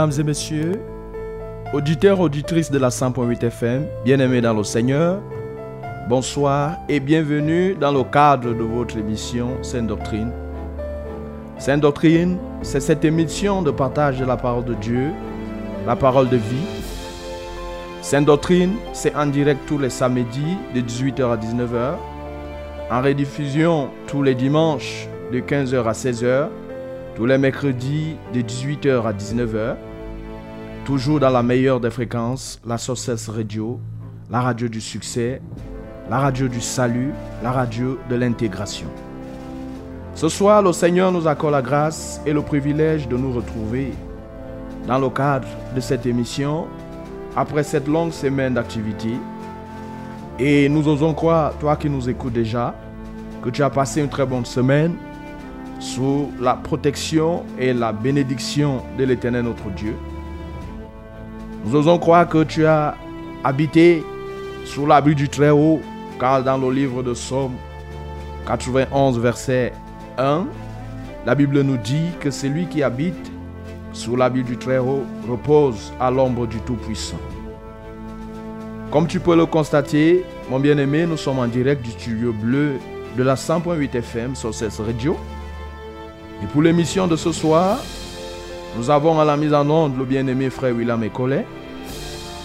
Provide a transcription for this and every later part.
Mesdames et messieurs, auditeurs, auditrices de la 100.8 FM, bien-aimés dans le Seigneur, bonsoir et bienvenue dans le cadre de votre émission Sainte Doctrine. Sainte Doctrine, c'est cette émission de partage de la parole de Dieu, la parole de vie. Sainte Doctrine, c'est en direct tous les samedis de 18h à 19h, en rediffusion tous les dimanches de 15h à 16h tous les mercredis de 18h à 19h, toujours dans la meilleure des fréquences, la Sources Radio, la radio du succès, la radio du salut, la radio de l'intégration. Ce soir, le Seigneur nous accorde la grâce et le privilège de nous retrouver dans le cadre de cette émission après cette longue semaine d'activité. Et nous osons croire, toi qui nous écoutes déjà, que tu as passé une très bonne semaine sous la protection et la bénédiction de l'Éternel notre Dieu. Nous osons croire que tu as habité sous l'abri du Très-Haut, car dans le livre de Somme 91, verset 1, la Bible nous dit que celui qui habite sous l'abri du Très-Haut repose à l'ombre du Tout-Puissant. Comme tu peux le constater, mon bien-aimé, nous sommes en direct du studio bleu de la 100.8 FM sur cette radio. Et pour l'émission de ce soir, nous avons à la mise en onde le bien-aimé frère William Ecollet.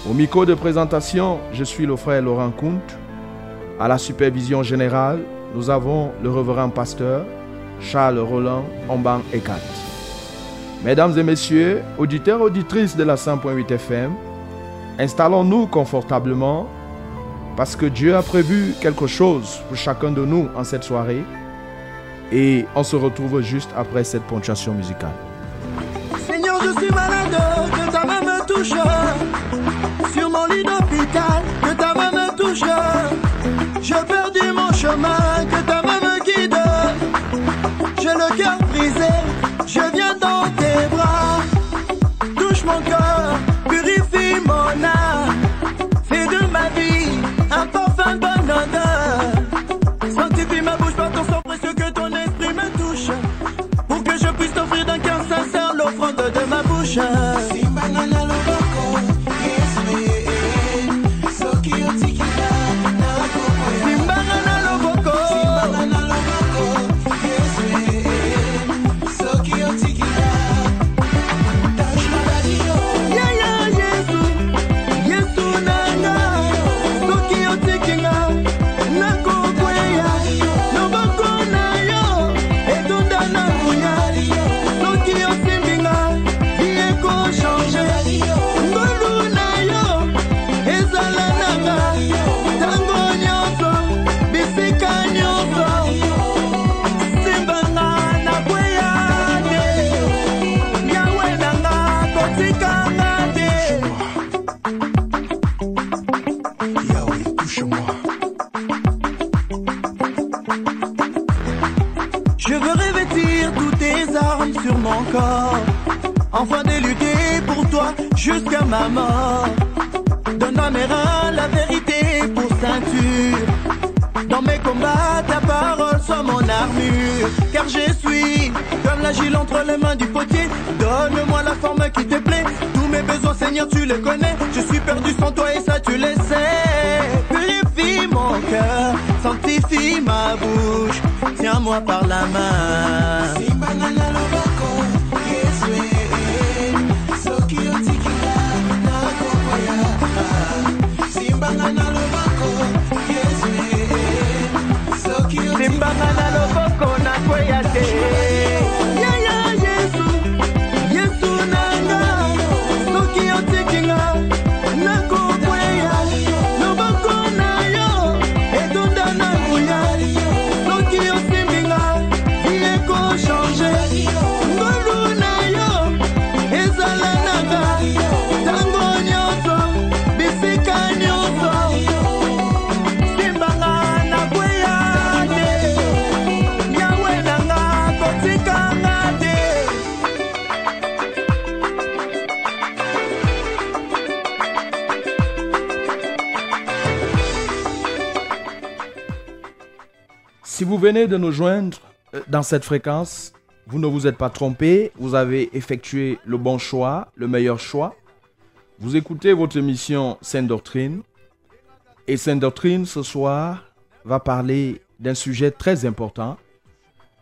Au micro de présentation, je suis le frère Laurent Kunt. À la supervision générale, nous avons le reverend pasteur Charles Roland Omban Ekat. Mesdames et messieurs, auditeurs auditrices de la 100.8 FM, installons-nous confortablement parce que Dieu a prévu quelque chose pour chacun de nous en cette soirée et on se retrouve juste après cette ponctuation musicale. Je suis malade, que ta main me touche. Sur mon lit d'hôpital, que ta main me touche. J'ai perdu mon chemin, l'offrande de ma bouche. Vous venez de nous joindre euh, dans cette fréquence, vous ne vous êtes pas trompé, vous avez effectué le bon choix, le meilleur choix. Vous écoutez votre émission Sainte Doctrine. Et Sainte Doctrine, ce soir, va parler d'un sujet très important.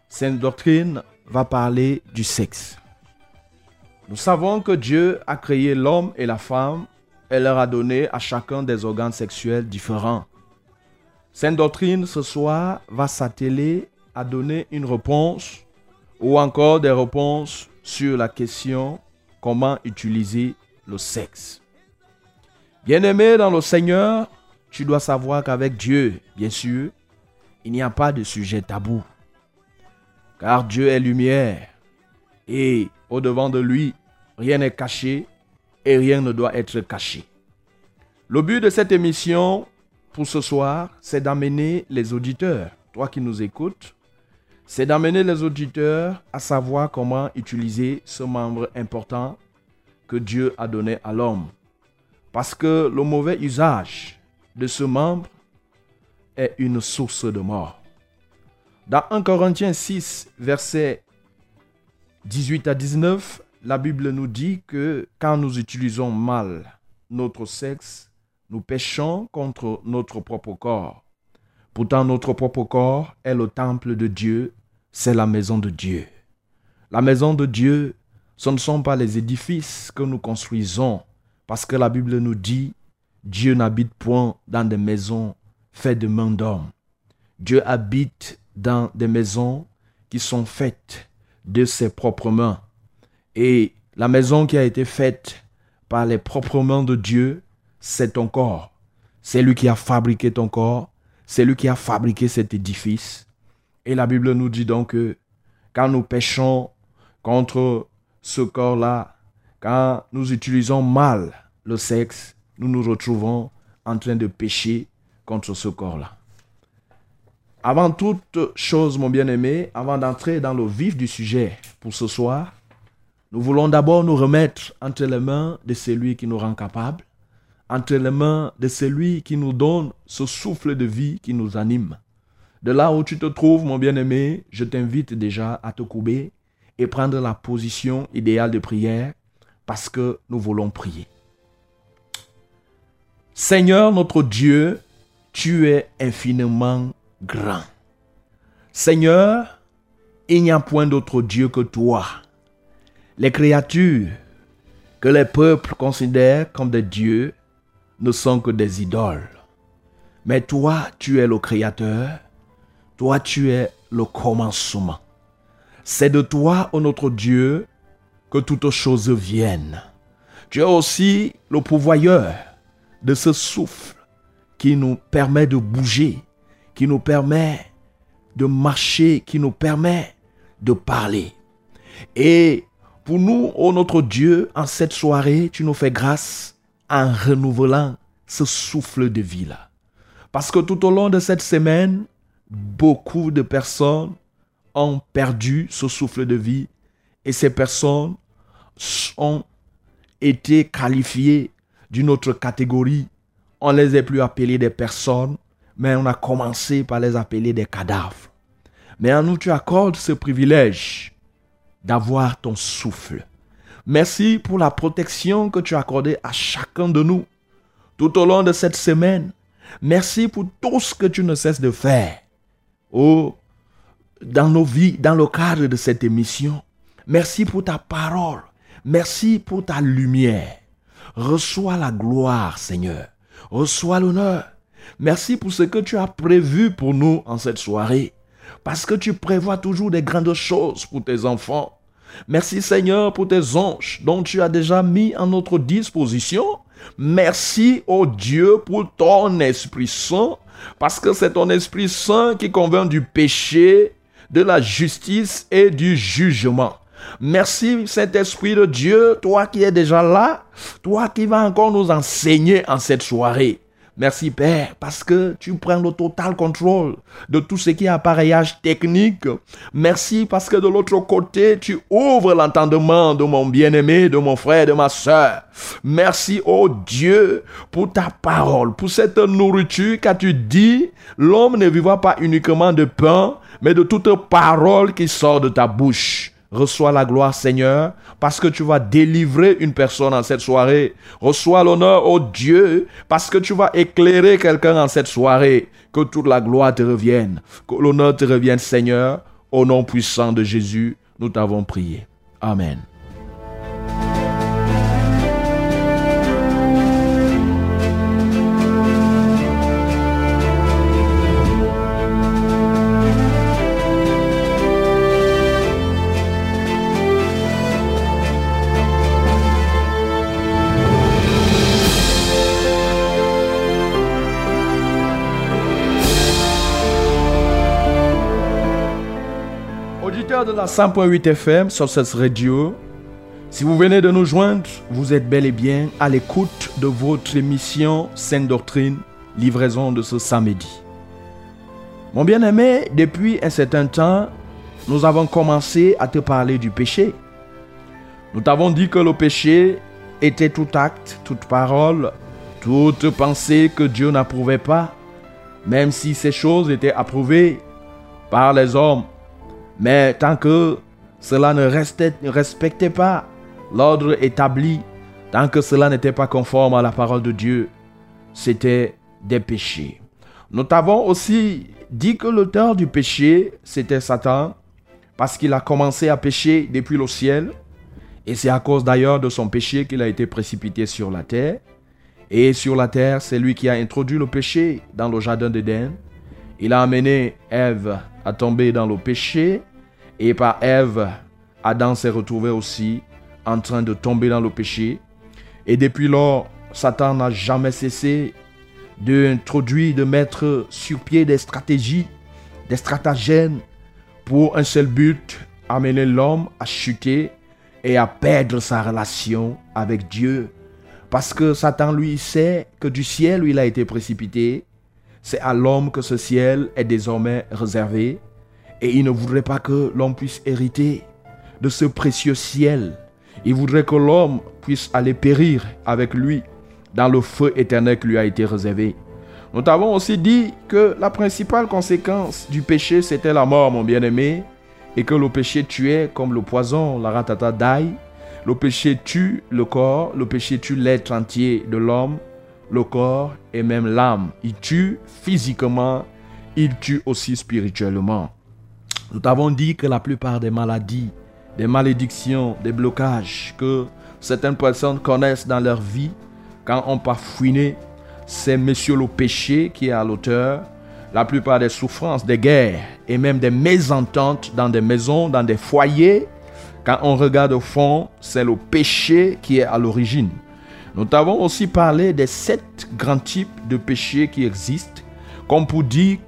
Sainte Doctrine va parler du sexe. Nous savons que Dieu a créé l'homme et la femme et leur a donné à chacun des organes sexuels différents. Sainte Doctrine ce soir va s'atteler à donner une réponse ou encore des réponses sur la question comment utiliser le sexe. Bien-aimé dans le Seigneur, tu dois savoir qu'avec Dieu, bien sûr, il n'y a pas de sujet tabou. Car Dieu est lumière et au-devant de lui, rien n'est caché et rien ne doit être caché. Le but de cette émission pour ce soir, c'est d'amener les auditeurs, toi qui nous écoutes, c'est d'amener les auditeurs à savoir comment utiliser ce membre important que Dieu a donné à l'homme. Parce que le mauvais usage de ce membre est une source de mort. Dans 1 Corinthiens 6, versets 18 à 19, la Bible nous dit que quand nous utilisons mal notre sexe, nous péchons contre notre propre corps. Pourtant, notre propre corps est le temple de Dieu, c'est la maison de Dieu. La maison de Dieu, ce ne sont pas les édifices que nous construisons, parce que la Bible nous dit, Dieu n'habite point dans des maisons faites de main d'homme. Dieu habite dans des maisons qui sont faites de ses propres mains. Et la maison qui a été faite par les propres mains de Dieu, c'est ton corps. C'est lui qui a fabriqué ton corps. C'est lui qui a fabriqué cet édifice. Et la Bible nous dit donc que quand nous péchons contre ce corps-là, quand nous utilisons mal le sexe, nous nous retrouvons en train de pécher contre ce corps-là. Avant toute chose, mon bien-aimé, avant d'entrer dans le vif du sujet pour ce soir, nous voulons d'abord nous remettre entre les mains de celui qui nous rend capables, entre les mains de celui qui nous donne ce souffle de vie qui nous anime. De là où tu te trouves, mon bien-aimé, je t'invite déjà à te couper et prendre la position idéale de prière parce que nous voulons prier. Seigneur notre Dieu, tu es infiniment grand. Seigneur, il n'y a point d'autre Dieu que toi. Les créatures que les peuples considèrent comme des dieux ne sont que des idoles. Mais toi, tu es le Créateur, toi, tu es le commencement. C'est de toi, ô notre Dieu, que toutes choses viennent. Tu es aussi le pourvoyeur de ce souffle qui nous permet de bouger, qui nous permet de marcher, qui nous permet de parler. Et pour nous, ô notre Dieu, en cette soirée, tu nous fais grâce en renouvelant ce souffle de vie-là. Parce que tout au long de cette semaine, beaucoup de personnes ont perdu ce souffle de vie et ces personnes ont été qualifiées d'une autre catégorie. On ne les a plus appelées des personnes, mais on a commencé par les appeler des cadavres. Mais en nous, tu accordes ce privilège d'avoir ton souffle. Merci pour la protection que tu as accordée à chacun de nous tout au long de cette semaine. Merci pour tout ce que tu ne cesses de faire. Oh, dans nos vies, dans le cadre de cette émission. Merci pour ta parole. Merci pour ta lumière. Reçois la gloire, Seigneur. Reçois l'honneur. Merci pour ce que tu as prévu pour nous en cette soirée. Parce que tu prévois toujours des grandes choses pour tes enfants. Merci Seigneur pour tes anges dont tu as déjà mis en notre disposition. Merci, ô Dieu, pour ton Esprit Saint, parce que c'est ton Esprit Saint qui convainc du péché, de la justice et du jugement. Merci Saint-Esprit de Dieu, toi qui es déjà là, toi qui vas encore nous enseigner en cette soirée. Merci Père, parce que tu prends le total contrôle de tout ce qui est appareillage technique. Merci parce que de l'autre côté, tu ouvres l'entendement de mon bien-aimé, de mon frère, de ma soeur. Merci, oh Dieu, pour ta parole, pour cette nourriture car tu dis, l'homme ne vivra pas uniquement de pain, mais de toute parole qui sort de ta bouche. Reçois la gloire, Seigneur, parce que tu vas délivrer une personne en cette soirée. Reçois l'honneur, oh Dieu, parce que tu vas éclairer quelqu'un en cette soirée. Que toute la gloire te revienne. Que l'honneur te revienne, Seigneur. Au nom puissant de Jésus, nous t'avons prié. Amen. De la 100.8 FM sur cette radio. Si vous venez de nous joindre, vous êtes bel et bien à l'écoute de votre émission Sainte Doctrine, livraison de ce samedi. Mon bien-aimé, depuis un certain temps, nous avons commencé à te parler du péché. Nous t'avons dit que le péché était tout acte, toute parole, toute pensée que Dieu n'approuvait pas, même si ces choses étaient approuvées par les hommes mais tant que cela ne, respectait pas l'ordre établi, tant que cela n'était pas conforme à la parole de Dieu, c'était des péchés. Nous t'avons aussi dit que l'auteur du péché, c'était Satan, parce qu'il a commencé à pécher depuis le ciel, et c'est à cause d'ailleurs de son péché qu'il a été précipité sur la terre. Et sur la terre, c'est lui qui a introduit le péché dans le jardin d'Éden. Il a amené Ève à tomber dans le péché. Et par Ève, Adam s'est retrouvé aussi en train de tomber dans le péché. Et depuis lors, Satan n'a jamais cessé d'introduire, de mettre sur pied des stratégies, des stratagèmes pour un seul but, amener l'homme à chuter et à perdre sa relation avec Dieu. Parce que Satan, lui, sait que du ciel il a été précipité, c'est à l'homme que ce ciel est désormais réservé. Et il ne voudrait pas que l'homme puisse hériter de ce précieux ciel. Il voudrait que l'homme puisse aller périr avec lui dans le feu éternel qui lui a été réservé. Nous t'avons aussi dit que la principale conséquence du péché, c'était la mort, mon bien-aimé, et que le péché tuait comme le poison, la ratata d'ail. Le péché tue le corps, le péché tue l'être entier de l'homme, le corps et même l'âme. Il tue physiquement, il tue aussi spirituellement. Nous t'avons dit que la plupart des maladies, des malédictions, des blocages que certaines personnes connaissent dans leur vie, quand on part fouiner, c'est monsieur le péché qui est à l'auteur. La plupart des souffrances, des guerres et même des mésententes dans des maisons, dans des foyers, quand on regarde au fond, c'est le péché qui est à l'origine. Nous t'avons aussi parlé des sept grands types de péchés qui existent, comme pour dire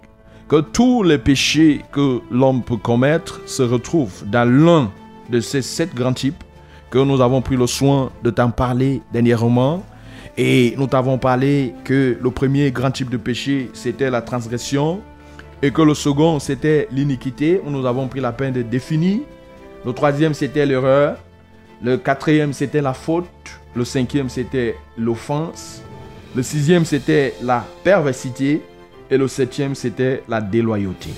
que tous les péchés que l'homme peut commettre se retrouvent dans l'un de ces sept grands types que nous avons pris le soin de t'en parler dernièrement. Et nous t'avons parlé que le premier grand type de péché, c'était la transgression, et que le second, c'était l'iniquité, nous avons pris la peine de définir. Le troisième, c'était l'erreur. Le quatrième, c'était la faute. Le cinquième, c'était l'offense. Le sixième, c'était la perversité. Et le septième, c'était la déloyauté.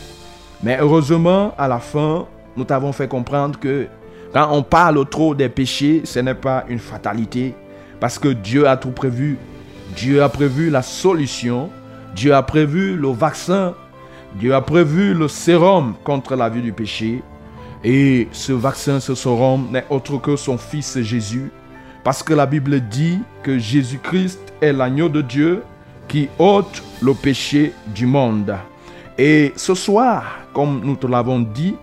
Mais heureusement, à la fin, nous t'avons fait comprendre que quand on parle trop des péchés, ce n'est pas une fatalité. Parce que Dieu a tout prévu. Dieu a prévu la solution. Dieu a prévu le vaccin, Dieu a prévu le sérum contre la vie du péché. Et ce vaccin, ce sérum n'est autre que son Fils Jésus. Parce que la Bible dit que Jésus-Christ est l'agneau de Dieu qui ôte le péché du monde. Et ce soir, comme nous te l'avons dit,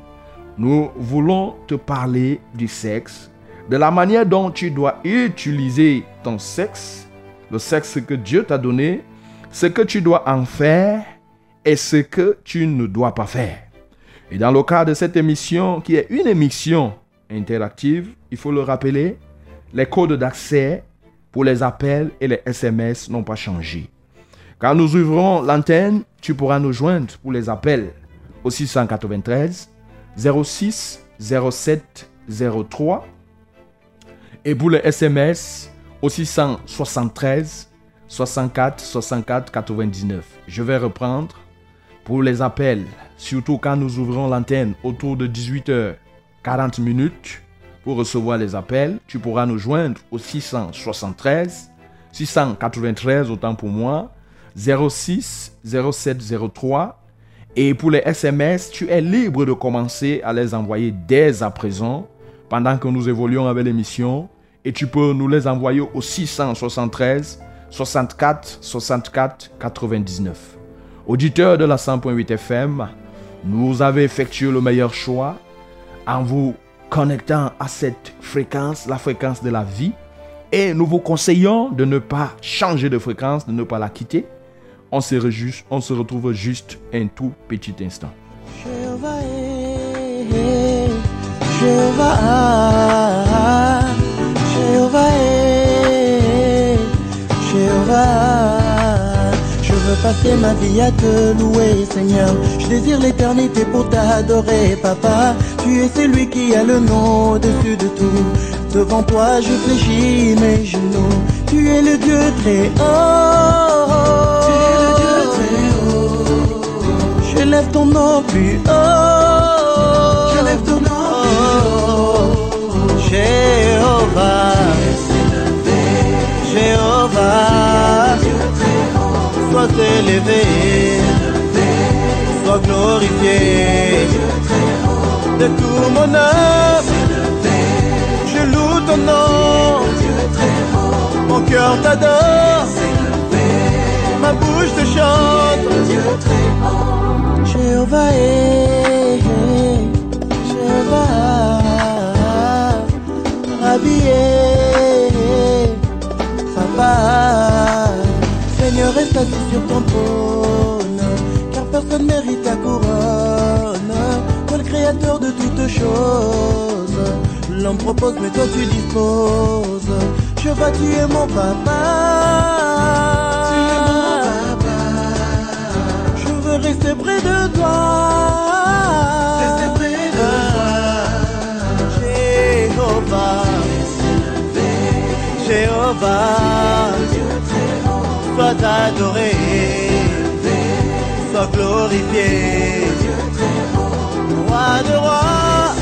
nous voulons te parler du sexe, de la manière dont tu dois utiliser ton sexe, le sexe que Dieu t'a donné, ce que tu dois en faire et ce que tu ne dois pas faire. Et dans le cas de cette émission, qui est une émission interactive, il faut le rappeler, les codes d'accès pour les appels et les SMS n'ont pas changé. Quand nous ouvrons l'antenne, tu pourras nous joindre pour les appels au 693 06 07 03 et pour les SMS au 673 64 64 99. Je vais reprendre pour les appels, surtout quand nous ouvrons l'antenne autour de 18h 40 minutes. Pour recevoir les appels, tu pourras nous joindre au 673 693 autant pour moi 06 07 03. Et pour les SMS, tu es libre de commencer à les envoyer dès à présent, pendant que nous évoluons avec l'émission. Et tu peux nous les envoyer au 673 64 64 99. Auditeur de la 100.8 FM, nous avez effectué le meilleur choix en vous connectant à cette fréquence, la fréquence de la vie. Et nous vous conseillons de ne pas changer de fréquence, de ne pas la quitter on se, on se retrouve juste un tout petit instant. Veux passer ma vie à te louer, Seigneur. Je désire l'éternité pour t'adorer, Papa. Tu es celui qui a le nom au-dessus de tout. Devant toi, je fléchis mes genoux. Tu es le Dieu très haut. Je lève ton nom plus haut. Je lève ton nom plus haut. Jéhovah. Jéhovah. Élevé. Sois glorifié. De tout mon âme. Je loue ton nom. Mon cœur t'adore. Ma bouche te chante. Jéhovah, eh, Jéhovah, Rabbi, Papa, Seigneur, reste assis sur ton trône, car personne mérite ta couronne. Toi le créateur de toutes choses, l'homme propose, mais toi tu disposes. Je vais tuer mon papa. rester près de toi. Rester près de toi. Jéhovah. Jéhovah. Adoré. Sois glorifié. Roi de roi.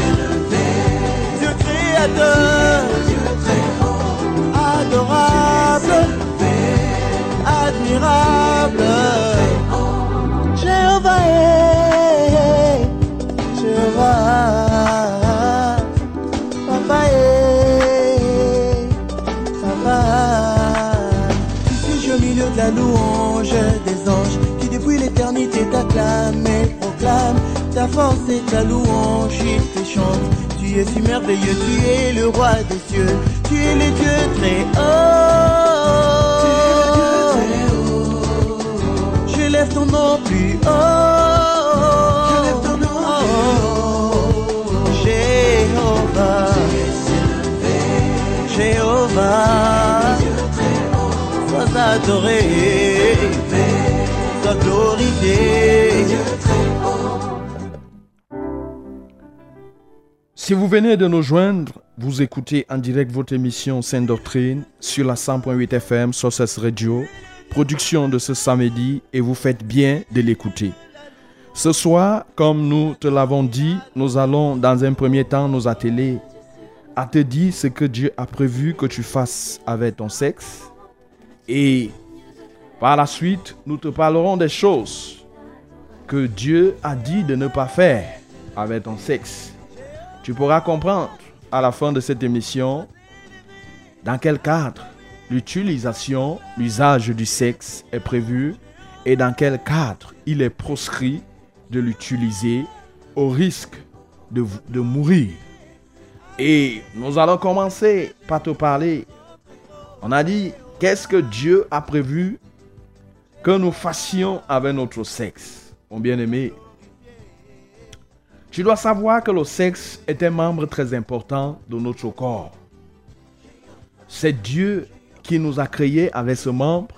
Dieu créateur. Adorable. Admirable. La louange des anges qui depuis l'éternité t'acclament et proclament ta force et ta louange, ils te. Tu es si merveilleux, tu es le roi des cieux, tu es le Dieu très haut. lève ton nom plus haut. Je lève ton nom plus haut. Jéhovah. Jéhovah. Sois glorifié. Si vous venez de nous joindre, vous écoutez en direct votre émission Sainte Doctrine sur la 100.8 FM Sources Radio production de ce samedi et vous faites bien de l'écouter. Ce soir, comme nous te l'avons dit, nous allons dans un premier temps nous atteler à te dire ce que Dieu a prévu que tu fasses avec ton sexe. Et Par la suite, nous te parlerons des choses que Dieu a dit de ne pas faire avec ton sexe. Tu pourras comprendre à la fin de cette émission dans quel cadre l'utilisation, l'usage du sexe est prévu et dans quel cadre il est proscrit de l'utiliser au risque de, de mourir. Et nous allons commencer par te parler. On a dit, qu'est-ce que Dieu a prévu que nous fassions avec notre sexe Mon bien-aimé, tu dois savoir que le sexe est un membre très important de notre corps. C'est Dieu qui nous a créés avec ce membre.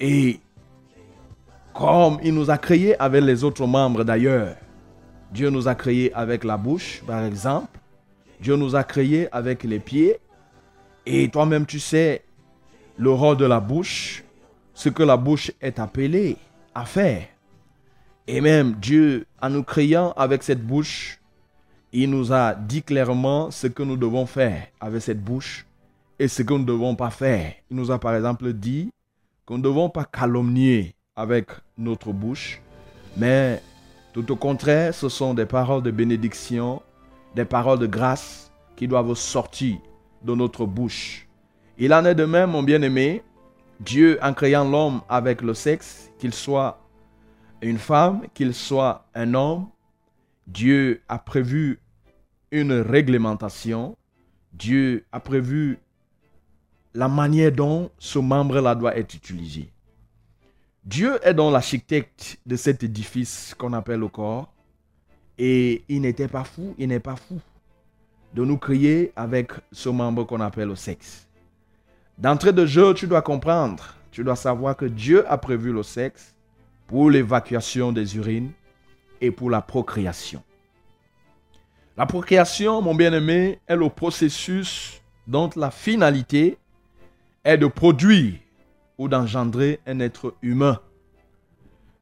Et comme il nous a créés avec les autres membres d'ailleurs. Dieu nous a créés avec la bouche, par exemple. Dieu nous a créés avec les pieds. Et toi-même, tu sais le rôle de la bouche, ce que la bouche est appelée à faire. Et même Dieu, en nous créant avec cette bouche, il nous a dit clairement ce que nous devons faire avec cette bouche et ce que nous ne devons pas faire. Il nous a par exemple dit qu'on ne devons pas calomnier avec notre bouche, mais tout au contraire, ce sont des paroles de bénédiction, des paroles de grâce qui doivent sortir de notre bouche. Il en est de même, mon bien-aimé, Dieu en créant l'homme avec le sexe, qu'il soit une femme, qu'il soit un homme, Dieu a prévu une réglementation, Dieu a prévu la manière dont ce membre-là doit être utilisé. Dieu est dans l'architecte de cet édifice qu'on appelle le corps, et il n'était pas fou, il n'est pas fou de nous créer avec ce membre qu'on appelle le sexe. D'entrée de jeu, tu dois comprendre, tu dois savoir que Dieu a prévu le sexe pour l'évacuation des urines et pour la procréation. La procréation, mon bien-aimé, est le processus dont la finalité est de produire ou d'engendrer un être humain.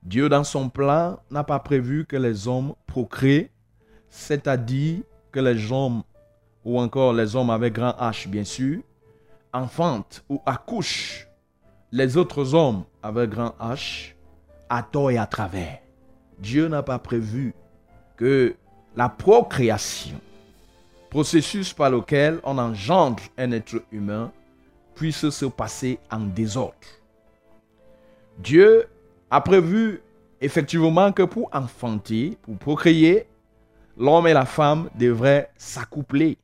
Dieu, dans son plan, n'a pas prévu que les hommes procréent, c'est-à-dire que les hommes, ou encore les hommes avec grand H, bien sûr, enfantent ou accouchent les autres hommes avec grand H à tort et à travers. Dieu n'a pas prévu que la procréation, processus par lequel on engendre un être humain, puisse se passer en désordre. Dieu a prévu effectivement que pour enfanter, pour procréer, l'homme et la femme devraient s'accoupler.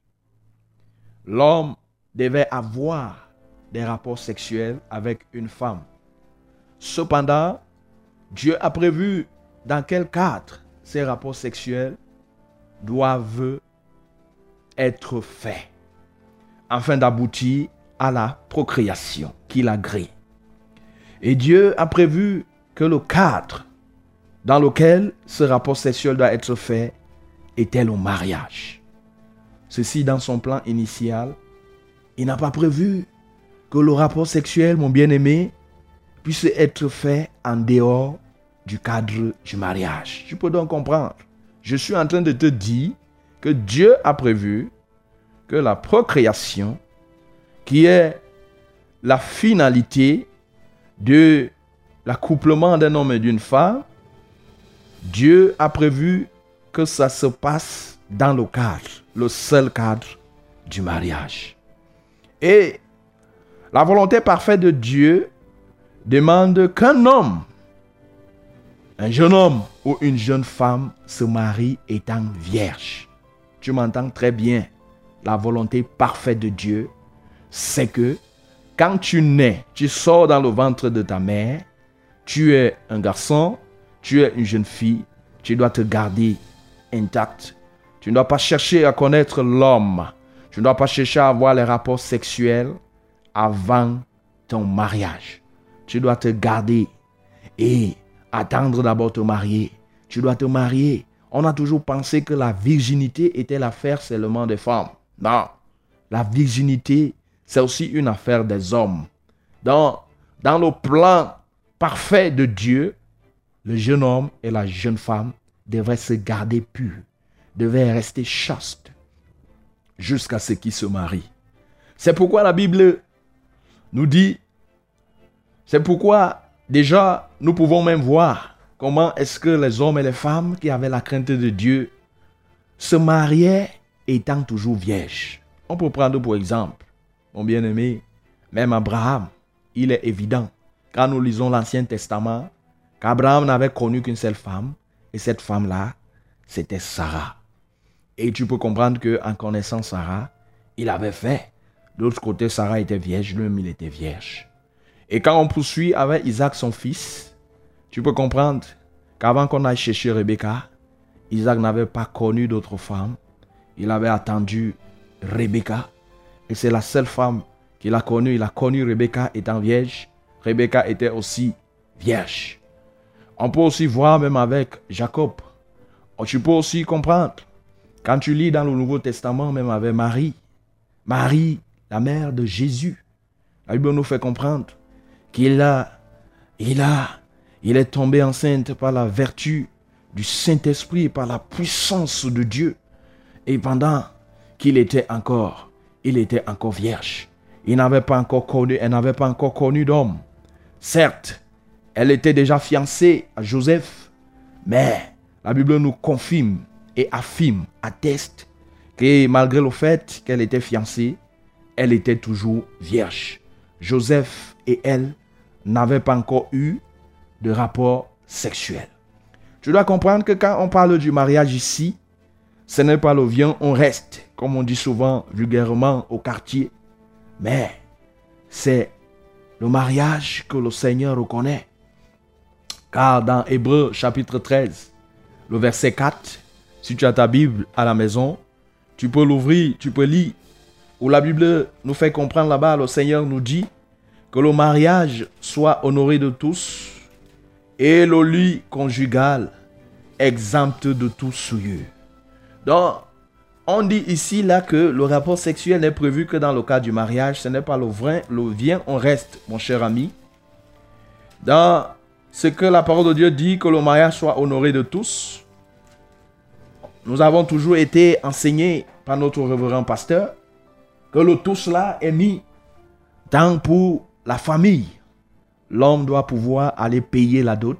L'homme devait avoir des rapports sexuels avec une femme. Cependant, Dieu a prévu dans quel cadre ces rapports sexuels doivent être faits afin d'aboutir à la procréation qu'il agrée. Et Dieu a prévu que le cadre dans lequel ce rapport sexuel doit être fait était le mariage. Ceci dans son plan initial. Il n'a pas prévu que le rapport sexuel, mon bien-aimé, puisse être fait en dehors du cadre du mariage. Tu peux donc comprendre. Je suis en train de te dire que Dieu a prévu que la procréation, qui est la finalité de l'accouplement d'un homme et d'une femme, Dieu a prévu que ça se passe dans le cadre, le seul cadre du mariage. Et la volonté parfaite de Dieu demande qu'un homme, un jeune homme ou une jeune femme se marie étant vierge. Tu m'entends très bien. La volonté parfaite de Dieu, c'est que quand tu nais, tu sors dans le ventre de ta mère, tu es un garçon, tu es une jeune fille, tu dois te garder intact. Tu ne dois pas chercher à connaître l'homme. Tu ne dois pas chercher à avoir les rapports sexuels avant ton mariage tu dois te garder et attendre d'abord te marier. Tu dois te marier. On a toujours pensé que la virginité était l'affaire seulement des femmes. Non, la virginité, c'est aussi une affaire des hommes. Dans, dans le plan parfait de Dieu, le jeune homme et la jeune femme devraient se garder purs, devaient rester chastes jusqu'à ce qu'ils se marient. C'est pourquoi la Bible nous dit C'est pourquoi déjà nous pouvons même voir comment est-ce que les hommes et les femmes qui avaient la crainte de Dieu se mariaient étant toujours vierges. On peut prendre pour exemple, mon bien-aimé, même Abraham, il est évident, quand nous lisons l'Ancien Testament, qu'Abraham n'avait connu qu'une seule femme, et cette femme-là, c'était Sarah. Et tu peux comprendre que en connaissant Sarah, il avait fait. De l'autre côté, Sarah était vierge, lui-même il était vierge. Et quand on poursuit avec Isaac, son fils, tu peux comprendre qu'avant qu'on aille chercher Rebecca, Isaac n'avait pas connu d'autre femme. Il avait attendu Rebecca. Et c'est la seule femme qu'il a connue. Il a connu Rebecca étant vierge. Rebecca était aussi vierge. On peut aussi voir même avec Jacob. Tu peux aussi comprendre. Quand tu lis dans le Nouveau Testament, même avec Marie, Marie, la mère de Jésus, la Bible nous fait comprendre qu'il a, il a, il est tombé enceinte par la vertu du Saint-Esprit, par la puissance de Dieu. Et pendant qu'il était encore, il était encore vierge. Il n'avait pas encore connu, elle n'avait pas encore connu d'homme. Certes, elle était déjà fiancée à Joseph, mais la Bible nous confirme et affirme, atteste que malgré le fait qu'elle était fiancée, elle était toujours vierge. Joseph et elle n'avaient pas encore eu de rapport sexuel. Tu dois comprendre que quand on parle du mariage ici, ce n'est pas le vient, on reste, comme on dit souvent vulgairement au quartier, mais c'est le mariage que le Seigneur reconnaît. Car dans Hébreu chapitre 13, le verset 4, si tu as ta Bible à la maison, tu peux l'ouvrir, tu peux lire, où la Bible nous fait comprendre là-bas, le Seigneur nous dit que le mariage soit honoré de tous et le lit conjugal exempt de tout souillure. Donc, on dit ici là que le rapport sexuel n'est prévu que dans le cas du mariage, ce n'est pas le vrai, le vient, on reste, mon cher ami. Dans ce que la parole de Dieu dit, que le mariage soit honoré de tous. Nous avons toujours été enseignés par notre révérend pasteur que le tous là est mis tant pour la famille. L'homme doit pouvoir aller payer la dot.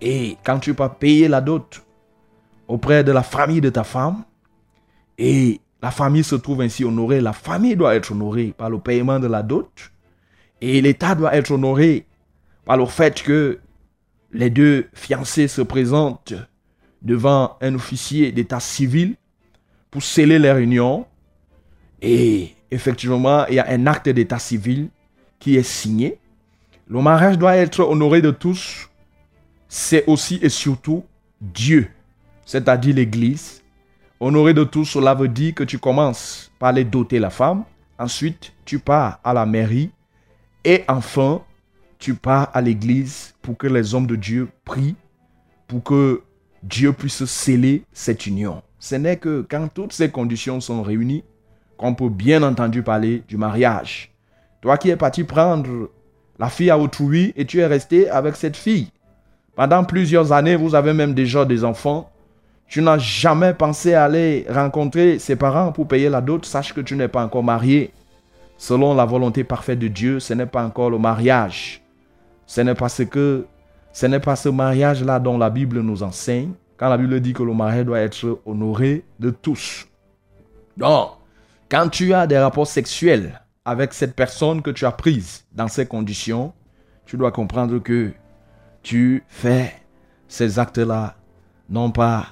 Et quand tu peux payer la dot auprès de la famille de ta femme, et la famille se trouve ainsi honorée, la famille doit être honorée par le paiement de la dot, et l'État doit être honoré par le fait que les deux fiancés se présentent devant un officier d'état civil pour sceller leur union. Et effectivement, il y a un acte d'état civil qui est signé. Le mariage doit être honoré de tous. C'est aussi et surtout Dieu, c'est-à-dire l'Église. Honoré de tous, cela veut dire que tu commences par les doter la femme. Ensuite, tu pars à la mairie. Et enfin, tu pars à l'église pour que les hommes de Dieu prient, pour que Dieu puisse sceller cette union. Ce n'est que quand toutes ces conditions sont réunies qu'on peut bien entendu parler du mariage. Toi qui es parti prendre la fille à autrui et tu es resté avec cette fille. Pendant plusieurs années, vous avez même déjà des enfants. Tu n'as jamais pensé aller rencontrer ses parents pour payer la dot. Sache que tu n'es pas encore marié. Selon la volonté parfaite de Dieu, ce n'est pas encore le mariage. Ce n'est pas ce que ce n'est pas ce mariage-là dont la Bible nous enseigne, quand la Bible dit que le mariage doit être honoré de tous. Donc, quand tu as des rapports sexuels avec cette personne que tu as prise dans ces conditions, tu dois comprendre que tu fais ces actes-là, non pas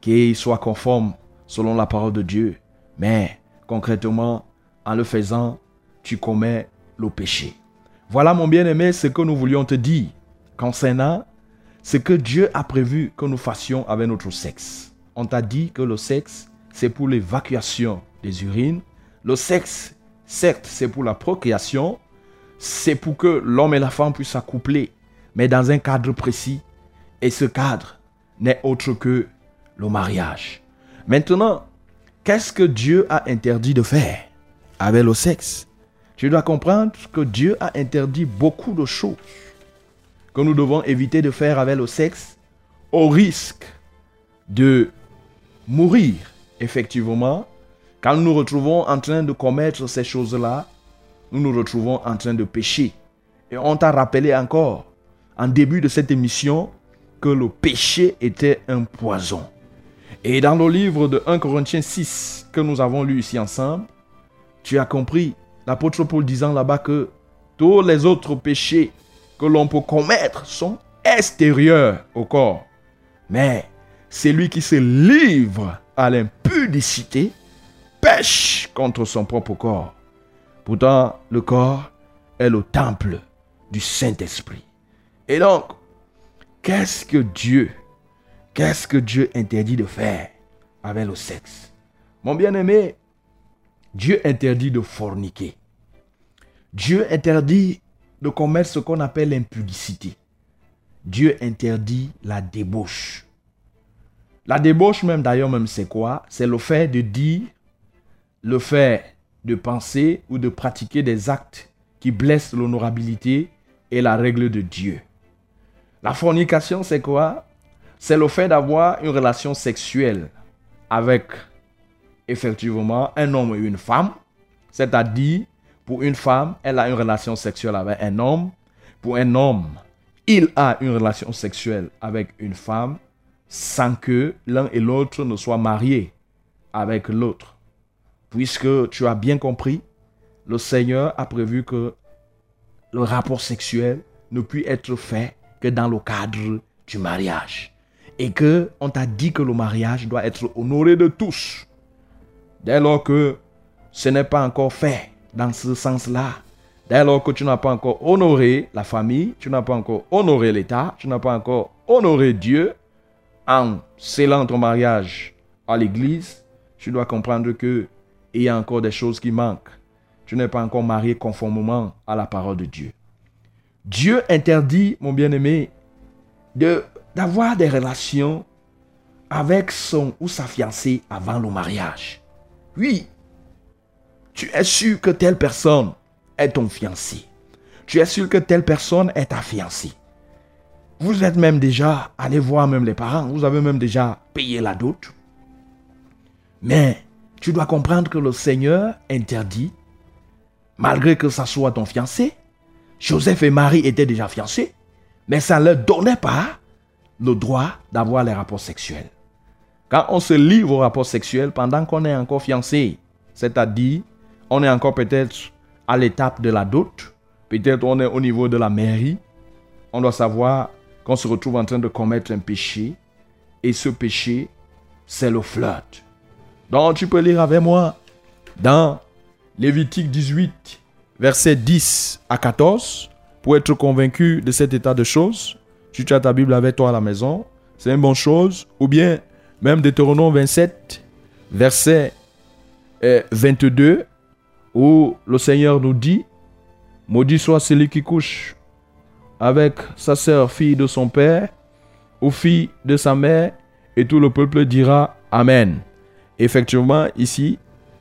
qu'ils soient conformes selon la parole de Dieu, mais concrètement, en le faisant, tu commets le péché. Voilà, mon bien-aimé, ce que nous voulions te dire concernant ce que Dieu a prévu que nous fassions avec notre sexe. On t'a dit que le sexe, c'est pour l'évacuation des urines. Le sexe, certes, c'est pour la procréation. C'est pour que l'homme et la femme puissent s'accoupler, mais dans un cadre précis. Et ce cadre n'est autre que le mariage. Maintenant, qu'est-ce que Dieu a interdit de faire avec le sexe? Tu dois comprendre que Dieu a interdit beaucoup de choses que nous devons éviter de faire avec le sexe au risque de mourir. Effectivement, quand nous nous retrouvons en train de commettre ces choses-là, nous nous retrouvons en train de pécher. Et on t'a rappelé encore, en début de cette émission, que le péché était un poison. Et dans le livre de 1 Corinthiens 6 que nous avons lu ici ensemble, tu as compris l'apôtre Paul disant là-bas que tous les autres péchés que l'on peut commettre sont extérieurs au corps. Mais celui qui se livre à l'impudicité pêche contre son propre corps. Pourtant, le corps est le temple du Saint-Esprit. Et donc, qu'est-ce que Dieu, qu'est-ce que Dieu interdit de faire avec le sexe? Mon bien-aimé, Dieu interdit de forniquer. Dieu interdit de commettre ce qu'on appelle l'impudicité. Dieu interdit la débauche. La débauche même d'ailleurs même c'est quoi? C'est le fait de dire, le fait de penser ou de pratiquer des actes qui blessent l'honorabilité et la règle de Dieu. La fornication c'est quoi? C'est le fait d'avoir une relation sexuelle avec effectivement un homme et une femme. C'est-à-dire, pour une femme, elle a une relation sexuelle avec un homme. Pour un homme, il a une relation sexuelle avec une femme sans que l'un et l'autre ne soient mariés avec l'autre. Puisque tu as bien compris, le Seigneur a prévu que le rapport sexuel ne puisse être fait que dans le cadre du mariage. Et que on t'a dit que le mariage doit être honoré de tous. Dès lors que ce n'est pas encore fait dans ce sens-là, lors que tu n'as pas encore honoré la famille, tu n'as pas encore honoré l'État, tu n'as pas encore honoré Dieu, en scellant ton mariage à l'église, tu dois comprendre que il y a encore des choses qui manquent. Tu n'es pas encore marié conformément à la parole de Dieu. Dieu interdit, mon bien-aimé, de d'avoir des relations avec son ou sa fiancée avant le mariage. Oui, tu es sûr que telle personne est ton fiancé. Tu es sûr que telle personne est ta fiancée. Vous êtes même déjà allé voir même les parents. Vous avez même déjà payé la dot. Mais tu dois comprendre que le Seigneur interdit, malgré que ça soit ton fiancé. Joseph et Marie étaient déjà fiancés, mais ça ne leur donnait pas le droit d'avoir les rapports sexuels. Quand on se livre aux rapports sexuels pendant qu'on est encore fiancé, c'est-à-dire on est encore peut-être à l'étape de la dot, peut-être on est au niveau de la mairie, on doit savoir qu'on se retrouve en train de commettre un péché. Et ce péché, c'est le flirt. Donc tu peux lire avec moi dans Lévitique 18, versets 10 à 14, pour être convaincu de cet état de choses. Tu as ta Bible avec toi à la maison, c'est une bonne chose. Ou bien même Deutéronome 27, verset 22, euh, où le Seigneur nous dit, Maudit soit celui qui couche avec sa sœur, fille de son père, ou fille de sa mère, et tout le peuple dira Amen. Effectivement, ici,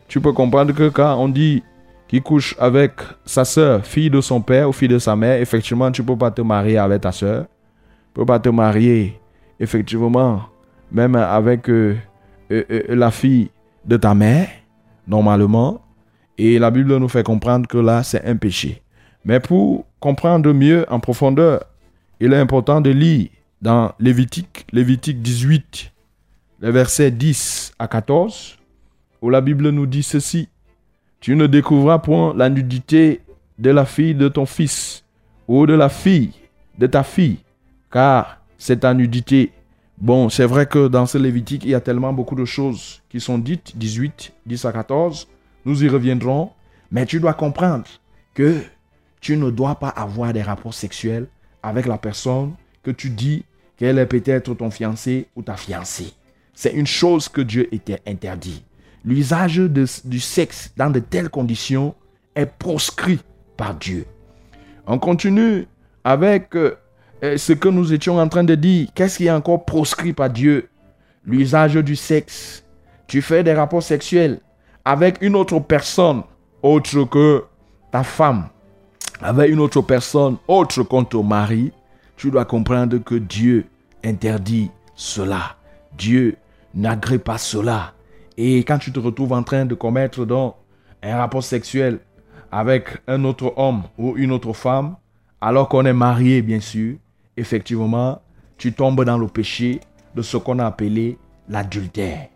tu peux comprendre que quand on dit qu'il couche avec sa sœur, fille de son père ou fille de sa mère, effectivement, tu ne peux pas te marier avec ta sœur. Tu ne peux pas te marier, effectivement, même avec euh, euh, euh, la fille de ta mère, normalement. Et la Bible nous fait comprendre que là, c'est un péché. Mais pour comprendre mieux en profondeur, il est important de lire dans Lévitique, Lévitique 18, les versets 10 à 14, où la Bible nous dit ceci. Tu ne découvriras point la nudité de la fille de ton fils ou de la fille de ta fille, car c'est ta nudité. Bon, c'est vrai que dans ce Lévitique, il y a tellement beaucoup de choses qui sont dites, 18, 10 à 14, nous y reviendrons, mais tu dois comprendre que tu ne dois pas avoir des rapports sexuels avec la personne que tu dis qu'elle est peut-être ton fiancé ou ta fiancée. C'est une chose que Dieu était interdit. L'usage du sexe dans de telles conditions est proscrit par Dieu. On continue avec euh, ce que nous étions en train de dire. Qu'est-ce qui est encore proscrit par Dieu? L'usage du sexe. Tu fais des rapports sexuels avec une autre personne autre que ta femme avec une autre personne autre qu'un ton mari, tu dois comprendre que Dieu interdit cela. Dieu n'agrée pas cela. Et quand tu te retrouves en train de commettre donc un rapport sexuel avec un autre homme ou une autre femme, alors qu'on est marié, bien sûr, effectivement, tu tombes dans le péché de ce qu'on a appelé l'adultère.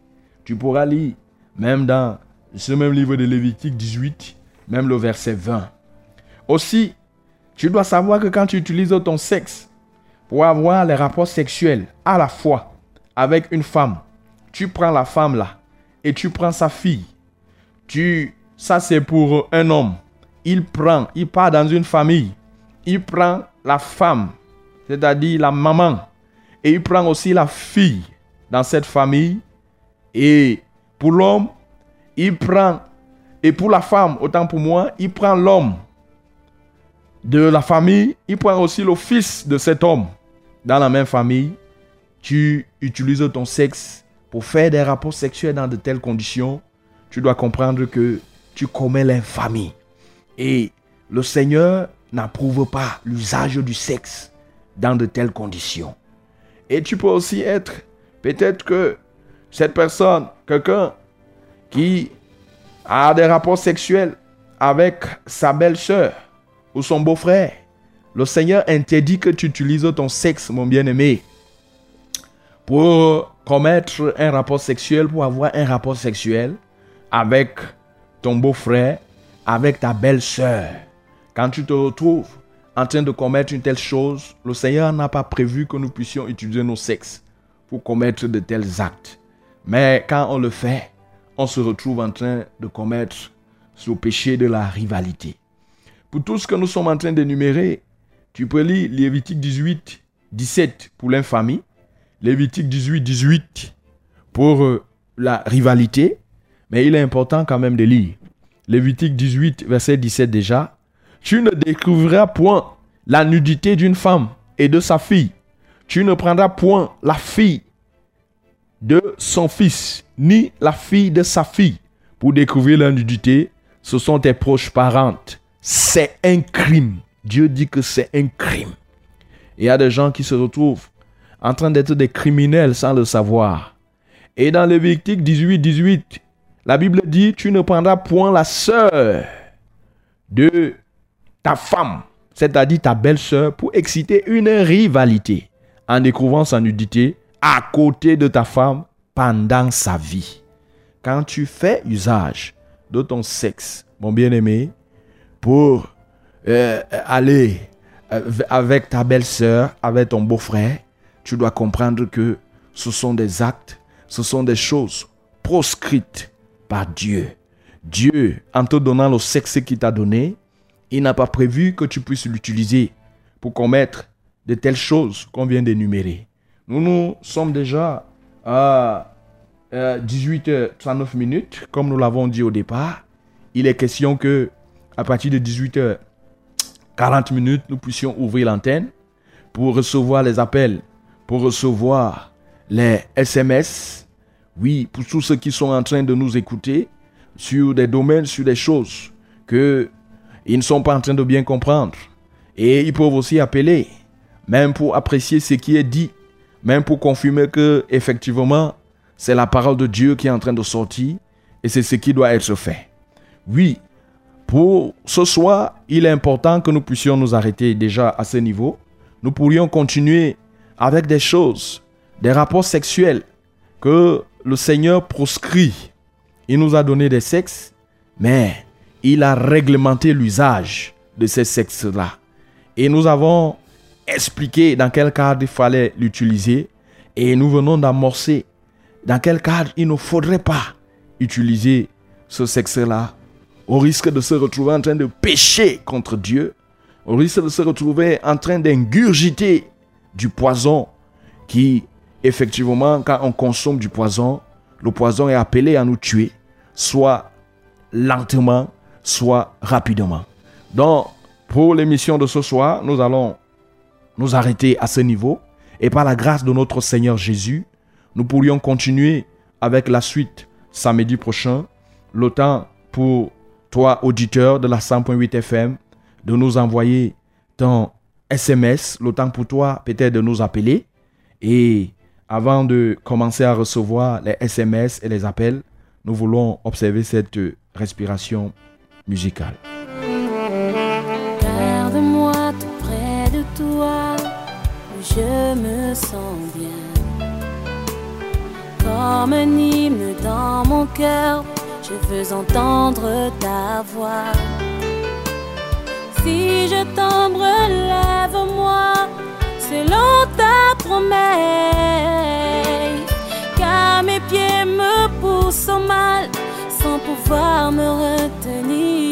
Tu pourras lire, même dans ce même livre de Lévitique 18, même le verset 20. Aussi, tu dois savoir que quand tu utilises ton sexe pour avoir les rapports sexuels à la fois avec une femme, tu prends la femme là et tu prends sa fille. Tu, ça c'est pour un homme. Il prend, il part dans une famille. Il prend la femme, c'est-à-dire la maman. Et il prend aussi la fille dans cette famille. Et pour l'homme, il prend, et pour la femme, autant pour moi, il prend l'homme de la famille, il prend aussi le fils de cet homme dans la même famille. Tu utilises ton sexe pour faire des rapports sexuels dans de telles conditions. Tu dois comprendre que tu commets l'infamie. Et le Seigneur n'approuve pas l'usage du sexe dans de telles conditions. Et tu peux aussi être, peut-être que cette personne, quelqu'un qui a des rapports sexuels avec sa belle-sœur ou son beau-frère, le Seigneur interdit que tu utilises ton sexe, mon bien-aimé, pour commettre un rapport sexuel, pour avoir un rapport sexuel avec ton beau-frère, avec ta belle-sœur. Quand tu te retrouves en train de commettre une telle chose, le Seigneur n'a pas prévu que nous puissions utiliser nos sexes pour commettre de tels actes. Mais quand on le fait, on se retrouve en train de commettre ce péché de la rivalité. Pour tout ce que nous sommes en train d'énumérer, tu peux lire Lévitique 18, 17 pour l'infamie, Lévitique 18, 18 pour euh, la rivalité, mais il est important quand même de lire. Lévitique 18, verset 17 déjà. Tu ne découvriras point la nudité d'une femme et de sa fille. Tu ne prendras point la fille de son fils, ni la fille de sa fille. Pour découvrir la nudité, ce sont tes proches parentes. C'est un crime. Dieu dit que c'est un crime. Il y a des gens qui se retrouvent en train d'être des criminels sans le savoir. Et dans Lévitique 18, 18, la Bible dit, tu ne prendras point la sœur de ta femme, c'est-à-dire ta belle-sœur, pour exciter une rivalité en découvrant sa nudité à côté de ta femme pendant sa vie. Quand tu fais usage de ton sexe, mon bien-aimé, pour euh, aller euh, avec ta belle-sœur, avec ton beau-frère, tu dois comprendre que ce sont des actes, ce sont des choses proscrites par Dieu. Dieu, en te donnant le sexe qu'il t'a donné, il n'a pas prévu que tu puisses l'utiliser pour commettre de telles choses qu'on vient d'énumérer. Nous, nous sommes déjà à 18h39 minutes, comme nous l'avons dit au départ. Il est question que à partir de 18h40 minutes, nous puissions ouvrir l'antenne pour recevoir les appels, pour recevoir les SMS. Oui, pour tous ceux qui sont en train de nous écouter sur des domaines, sur des choses que ils ne sont pas en train de bien comprendre. Et ils peuvent aussi appeler, même pour apprécier ce qui est dit même pour confirmer que effectivement c'est la parole de Dieu qui est en train de sortir et c'est ce qui doit être fait. Oui, pour ce soir, il est important que nous puissions nous arrêter déjà à ce niveau. Nous pourrions continuer avec des choses, des rapports sexuels que le Seigneur proscrit. Il nous a donné des sexes, mais il a réglementé l'usage de ces sexes-là. Et nous avons expliquer dans quel cadre il fallait l'utiliser et nous venons d'amorcer dans quel cadre il ne faudrait pas utiliser ce sexe-là au risque de se retrouver en train de pécher contre Dieu, au risque de se retrouver en train d'ingurgiter du poison qui, effectivement, quand on consomme du poison, le poison est appelé à nous tuer, soit lentement, soit rapidement. Donc, pour l'émission de ce soir, nous allons nous arrêter à ce niveau. Et par la grâce de notre Seigneur Jésus, nous pourrions continuer avec la suite samedi prochain. Le temps pour toi, auditeur de la 100.8 FM, de nous envoyer ton SMS. Le temps pour toi, peut-être, de nous appeler. Et avant de commencer à recevoir les SMS et les appels, nous voulons observer cette respiration musicale. Garde-moi tout près je me sens bien. Comme un hymne dans mon cœur, je veux entendre ta voix. Si je tombe, relève-moi selon ta promesse. Car mes pieds me poussent au mal sans pouvoir me retenir.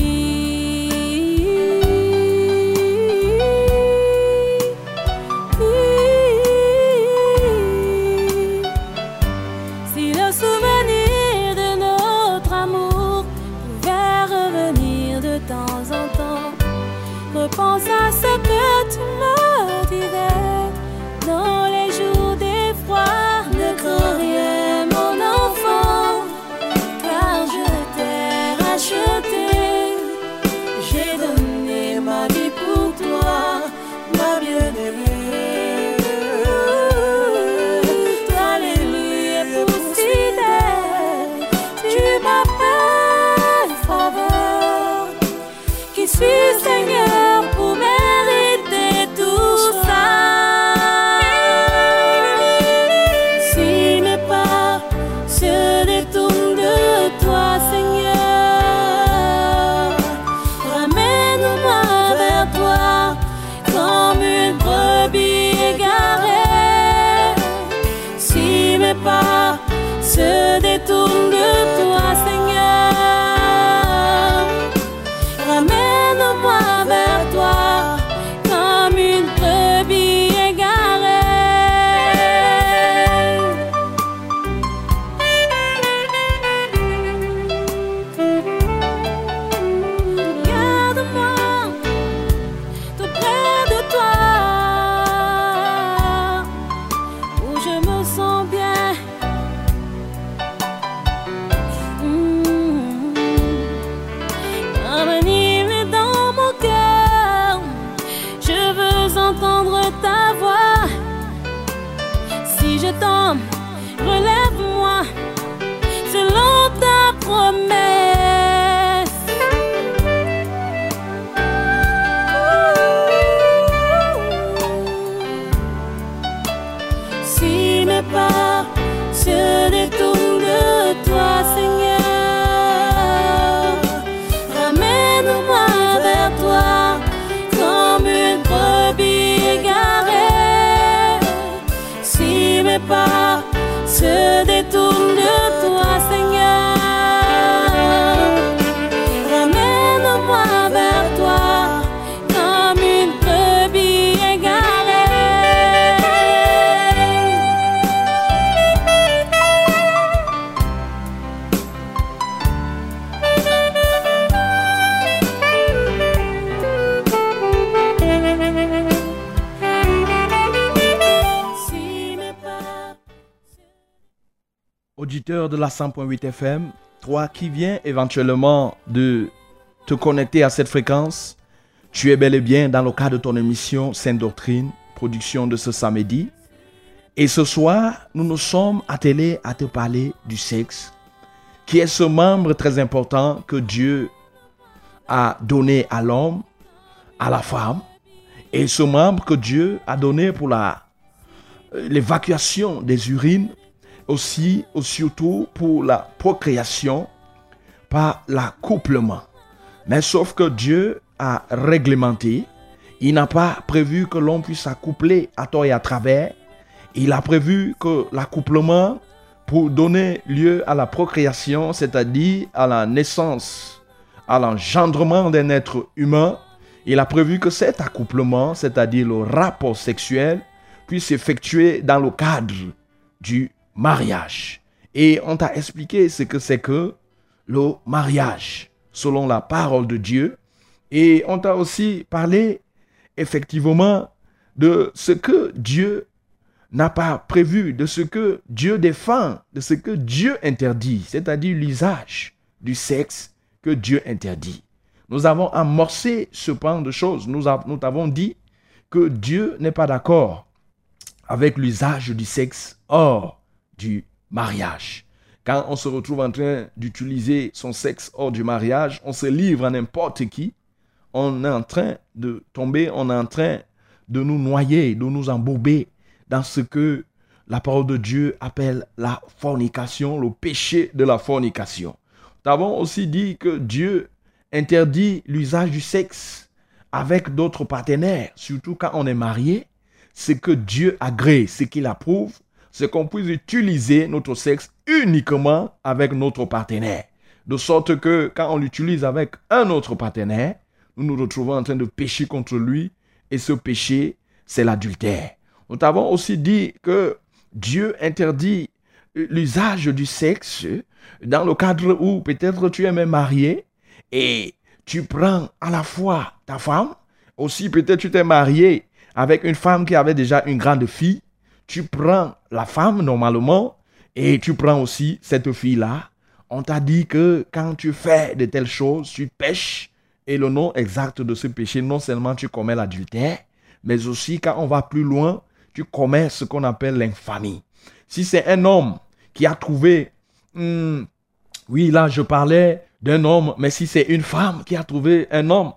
De la 100.8 FM, toi qui viens éventuellement de te connecter à cette fréquence, tu es bel et bien dans le cadre de ton émission Sainte Doctrine, production de ce samedi. Et ce soir, nous nous sommes attelés à te parler du sexe, qui est ce membre très important que Dieu a donné à l'homme, à la femme, et ce membre que Dieu a donné pour la l'évacuation des urines aussi, ou surtout pour la procréation par l'accouplement. Mais sauf que Dieu a réglementé, il n'a pas prévu que l'on puisse accoupler à tort et à travers. Il a prévu que l'accouplement, pour donner lieu à la procréation, c'est-à-dire à la naissance, à l'engendrement d'un être humain, il a prévu que cet accouplement, c'est-à-dire le rapport sexuel, puisse s'effectuer dans le cadre du mariage. Et on t'a expliqué ce que c'est que le mariage, selon la parole de Dieu. Et on t'a aussi parlé effectivement de ce que Dieu n'a pas prévu, de ce que Dieu défend, de ce que Dieu interdit, c'est-à-dire l'usage du sexe que Dieu interdit. Nous avons amorcé ce pan de choses. Nous, nous avons dit que Dieu n'est pas d'accord avec l'usage du sexe hors du mariage. Quand on se retrouve en train d'utiliser son sexe hors du mariage, on se livre à n'importe qui. On est en train de tomber, on est en train de nous noyer, de nous embourber dans ce que la parole de Dieu appelle la fornication, le péché de la fornication. Nous avons aussi dit que Dieu interdit l'usage du sexe avec d'autres partenaires, surtout quand on est marié. Ce que Dieu agrée, ce qu'il approuve, c'est qu'on puisse utiliser notre sexe uniquement avec notre partenaire. De sorte que quand on l'utilise avec un autre partenaire, nous nous retrouvons en train de pécher contre lui. Et ce péché, c'est l'adultère. Nous avons aussi dit que Dieu interdit l'usage du sexe dans le cadre où peut-être tu es même marié et tu prends à la fois ta femme, aussi peut-être tu t'es marié avec une femme qui avait déjà une grande fille, tu prends la femme normalement et tu prends aussi cette fille-là. On t'a dit que quand tu fais de telles choses, tu pêches et le nom exact de ce péché, non seulement tu commets l'adultère, mais aussi quand on va plus loin, tu commets ce qu'on appelle l'infamie. Si c'est un homme qui a trouvé, hmm, oui, là je parlais d'un homme, mais si c'est une femme qui a trouvé un homme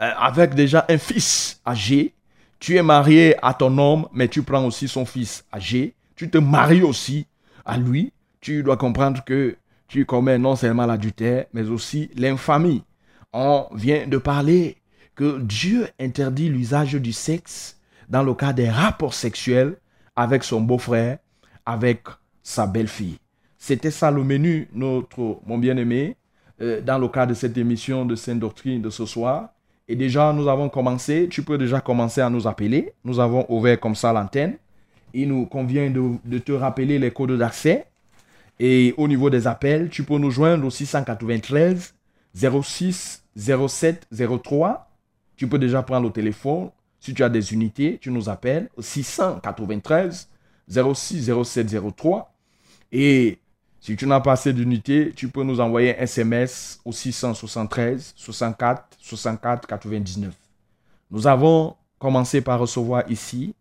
euh, avec déjà un fils âgé, tu es marié à ton homme, mais tu prends aussi son fils âgé, tu te maries aussi à lui, tu dois comprendre que tu commets non seulement l'adultère, mais aussi l'infamie. On vient de parler que Dieu interdit l'usage du sexe dans le cas des rapports sexuels avec son beau-frère, avec sa belle-fille. C'était ça le menu, notre, mon bien-aimé, euh, dans le cadre de cette émission de Sainte Doctrine de ce soir. Et déjà, nous avons commencé. Tu peux déjà commencer à nous appeler. Nous avons ouvert comme ça l'antenne. Il nous convient de, te rappeler les codes d'accès. Et au niveau des appels, tu peux nous joindre au 693 06 07 03. Tu peux déjà prendre le téléphone. Si tu as des unités, tu nous appelles au 693 06 07 03. Et si tu n'as pas assez d'unités, tu peux nous envoyer un SMS au 673 64 64 99. Nous avons commencé par recevoir ici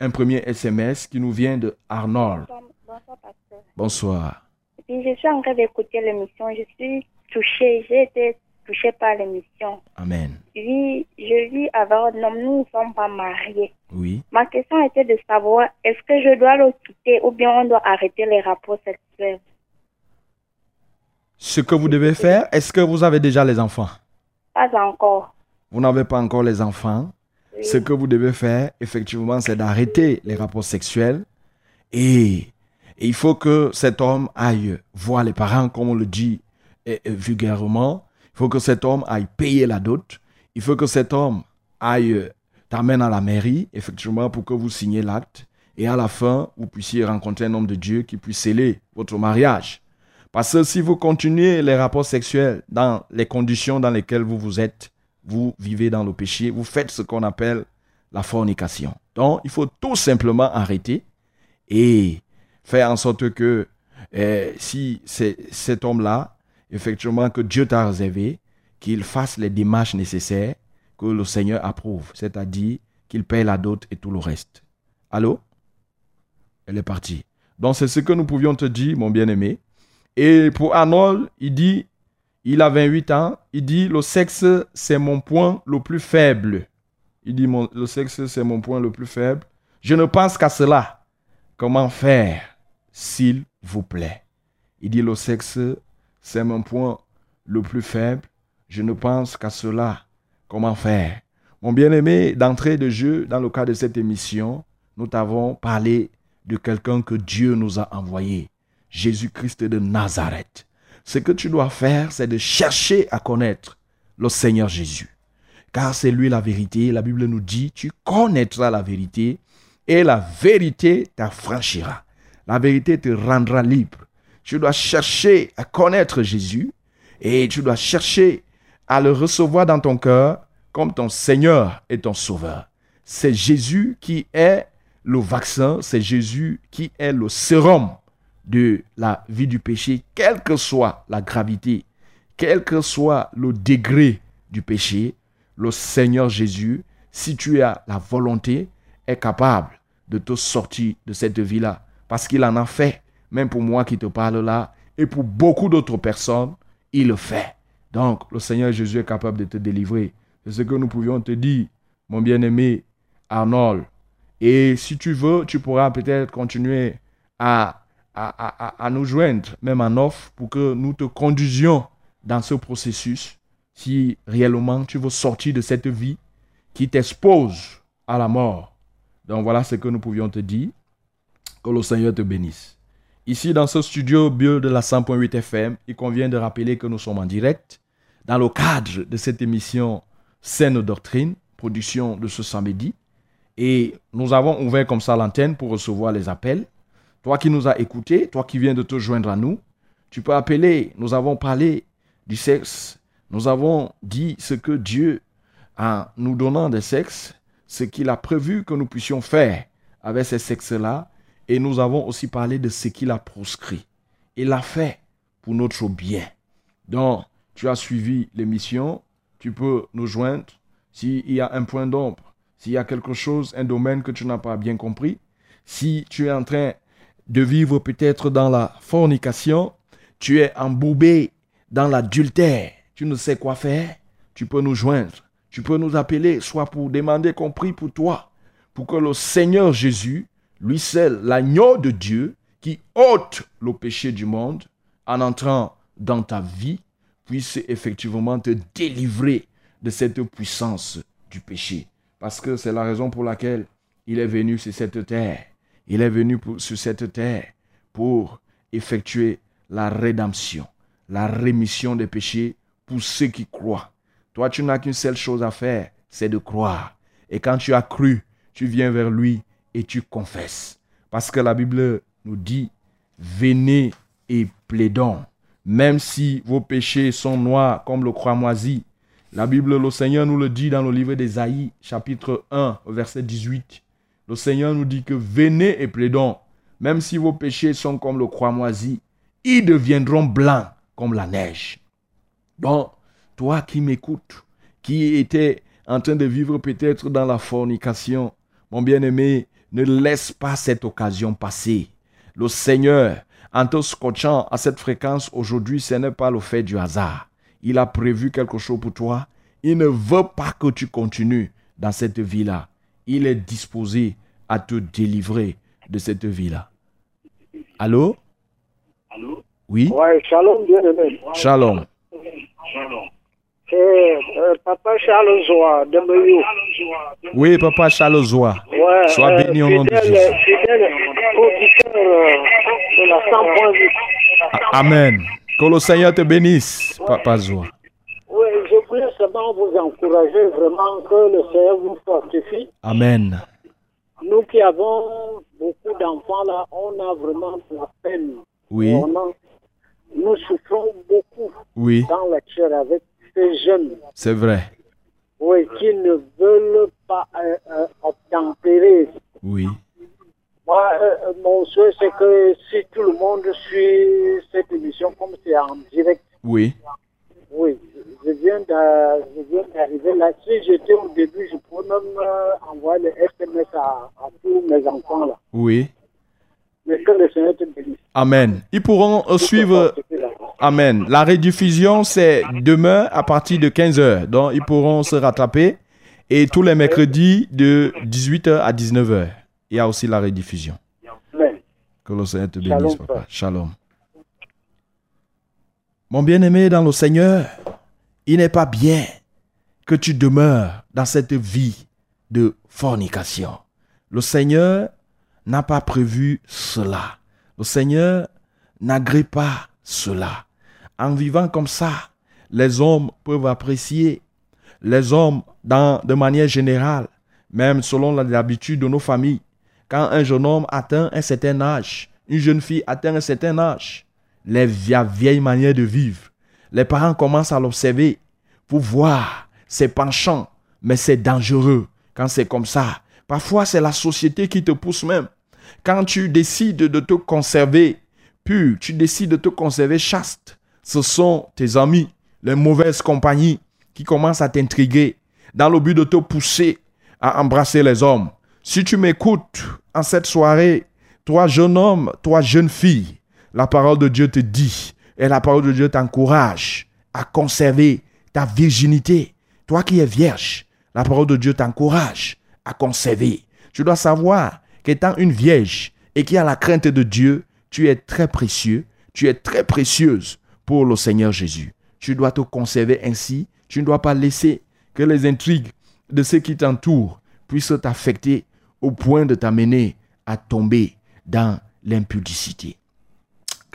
un premier SMS qui nous vient de Arnold. Bonsoir, pasteur. Bonsoir. je suis en train d'écouter l'émission. Je suis touchée. J'ai été touchée par l'émission. Amen. Oui, je vis avec un homme. Nous ne sommes pas mariés. Oui. Ma question était de savoir est-ce que je dois le quitter ou bien on doit arrêter les rapports sexuels? Ce que vous devez faire, est-ce que vous avez déjà les enfants? Pas encore. Vous n'avez pas encore les enfants. Ce que vous devez faire, effectivement, c'est d'arrêter les rapports sexuels et, il faut que cet homme aille voir les parents, comme on le dit vulgairement. Il faut que cet homme aille payer la dot. Il faut que cet homme aille t'amène à la mairie, effectivement, pour que vous signiez l'acte. Et à la fin, vous puissiez rencontrer un homme de Dieu qui puisse sceller votre mariage. Parce que si vous continuez les rapports sexuels dans les conditions dans lesquelles vous vous êtes, vous vivez dans le péché, vous faites ce qu'on appelle la fornication. Donc, il faut tout simplement arrêter et faire en sorte que eh, si cet homme-là, effectivement, que Dieu t'a réservé, qu'il fasse les démarches nécessaires que le Seigneur approuve, c'est-à-dire qu'il paye la dot et tout le reste. Allô? Elle est partie. Donc, c'est ce que nous pouvions te dire, mon bien-aimé. Et pour Arnold, il dit, il a 28 ans, il dit, le sexe, c'est mon point le plus faible. Il dit, le sexe, c'est mon point le plus faible. Je ne pense qu'à cela. Comment faire, s'il vous plaît? Il dit, le sexe, c'est mon point le plus faible. Je ne pense qu'à cela. Comment faire? Mon bien-aimé, d'entrée de jeu, dans le cadre de cette émission, nous t'avons parlé de quelqu'un que Dieu nous a envoyé. Jésus-Christ de Nazareth. Ce que tu dois faire, c'est de chercher à connaître le Seigneur Jésus. Car c'est lui la vérité. La Bible nous dit, tu connaîtras la vérité et la vérité t'affranchira. La vérité te rendra libre. Tu dois chercher à connaître Jésus et tu dois chercher à le recevoir dans ton cœur comme ton Seigneur et ton Sauveur. C'est Jésus qui est le vaccin, c'est Jésus qui est le sérum de la vie du péché, quelle que soit la gravité, quel que soit le degré du péché, le Seigneur Jésus, si tu as la volonté, est capable de te sortir de cette vie-là. Parce qu'il en a fait, même pour moi qui te parle là, et pour beaucoup d'autres personnes, il le fait. Donc, le Seigneur Jésus est capable de te délivrer. C'est ce que nous pouvions te dire, mon bien-aimé Arnold. Et si tu veux, tu pourras peut-être continuer à, à, nous joindre, même en offre, pour que nous te conduisions dans ce processus si réellement tu veux sortir de cette vie qui t'expose à la mort. Donc voilà ce que nous pouvions te dire. Que le Seigneur te bénisse. Ici, dans ce studio bio de la 100.8 FM, il convient de rappeler que nous sommes en direct dans le cadre de cette émission Saine Doctrine, production de ce samedi. Et nous avons ouvert comme ça l'antenne pour recevoir les appels. Toi qui nous as écoutés, toi qui viens de te joindre à nous, tu peux appeler. Nous avons parlé du sexe. Nous avons dit ce que Dieu, en nous donnant des sexes, ce qu'il a prévu que nous puissions faire avec ces sexes-là. Et nous avons aussi parlé de ce qu'il a proscrit. Il l'a fait pour notre bien. Donc, tu as suivi l'émission, tu peux nous joindre s'il y a un point d'ombre s'il y a quelque chose, un domaine que tu n'as pas bien compris, si tu es en train de vivre peut-être dans la fornication, tu es embourbé dans l'adultère, tu ne sais quoi faire, tu peux nous joindre. Tu peux nous appeler, soit pour demander qu'on prie pour toi, pour que le Seigneur Jésus, lui seul, l'agneau de Dieu, qui ôte le péché du monde, en entrant dans ta vie, puisse effectivement te délivrer de cette puissance du péché. Parce que c'est la raison pour laquelle il est venu sur cette terre. Il est venu sur cette terre pour effectuer la rédemption, la rémission des péchés pour ceux qui croient. Toi, tu n'as qu'une seule chose à faire, c'est de croire. Et quand tu as cru, tu viens vers lui et tu confesses. Parce que la Bible nous dit, venez et plaidons. Même si vos péchés sont noirs comme le moisi, la Bible, le Seigneur nous le dit dans le livre d'Ésaïe, chapitre 1, verset 18. Le Seigneur nous dit que venez et plaidons, même si vos péchés sont comme le moisi, ils deviendront blancs comme la neige. Donc, toi qui m'écoutes, qui étais en train de vivre peut-être dans la fornication, mon bien-aimé, ne laisse pas cette occasion passer. Le Seigneur, en te scotchant à cette fréquence aujourd'hui, ce n'est pas le fait du hasard il a prévu quelque chose pour toi. Il ne veut pas que tu continues dans cette vie-là. Il est disposé à te délivrer de cette vie-là. Allô? Allô? Oui? Ouais, shalom, bien aimé. Shalom. C'est euh, Papa Charles de Meillou. Oui, Papa Charles. Ouais, Sois euh, béni au nom de Jésus. Fidèle auditeur euh, de la 100.8. A- Amen. Que le Seigneur te bénisse, Papa Zoa. Vous encourager vraiment que le Seigneur vous fortifie. Amen. Nous qui avons beaucoup d'enfants là, on a vraiment de la peine. Oui, On a- nous souffrons beaucoup oui, dans la chair avec ces jeunes c'est vrai. oui, qui ne veulent pas euh, euh, obtempérer. Oui, Moi, euh, mon souhait, c'est que si tout le monde suit cette émission comme c'est en direct, oui, oui, je viens d'arriver là. Si j'étais au début, je pourrais même euh, envoyer le SMS à, à tous mes enfants là. oui. Mais que le Seigneur te bénisse. Amen. Ils pourront euh, suivre. Amen. La rediffusion, c'est demain à partir de 15h. Donc, ils pourront se rattraper. Et tous les mercredis de 18h à 19h. Il y a aussi la rediffusion. Amen. Que le Seigneur te Shalom, bénisse, papa. Shalom. Mon bien-aimé dans le Seigneur, il n'est pas bien que tu demeures dans cette vie de fornication. Le Seigneur n'a pas prévu cela. Le Seigneur n'agrée pas cela. En vivant comme ça, les hommes peuvent apprécier. Les hommes, dans, de manière générale, même selon l'habitude de nos familles, quand un jeune homme atteint un certain âge, une jeune fille atteint un certain âge, les vieilles, vieilles manières de vivre, les parents commencent à l'observer pour voir ses penchants, mais c'est dangereux quand c'est comme ça. Parfois, c'est la société qui te pousse même. Quand tu décides de te conserver pur, tu décides de te conserver chaste, ce sont tes amis, les mauvaises compagnies qui commencent à t'intriguer dans le but de te pousser à embrasser les hommes. Si tu m'écoutes en cette soirée, toi jeune homme, toi jeune fille, la parole de Dieu te dit et la parole de Dieu t'encourage à conserver ta virginité. Toi qui es vierge, la parole de Dieu t'encourage à conserver. Tu dois savoir qu'étant une vierge et qui a la crainte de Dieu, tu es très précieux, tu es très précieuse pour le Seigneur Jésus. Tu dois te conserver ainsi. Tu ne dois pas laisser que les intrigues de ceux qui t'entourent puissent t'affecter au point de t'amener à tomber dans l'impudicité.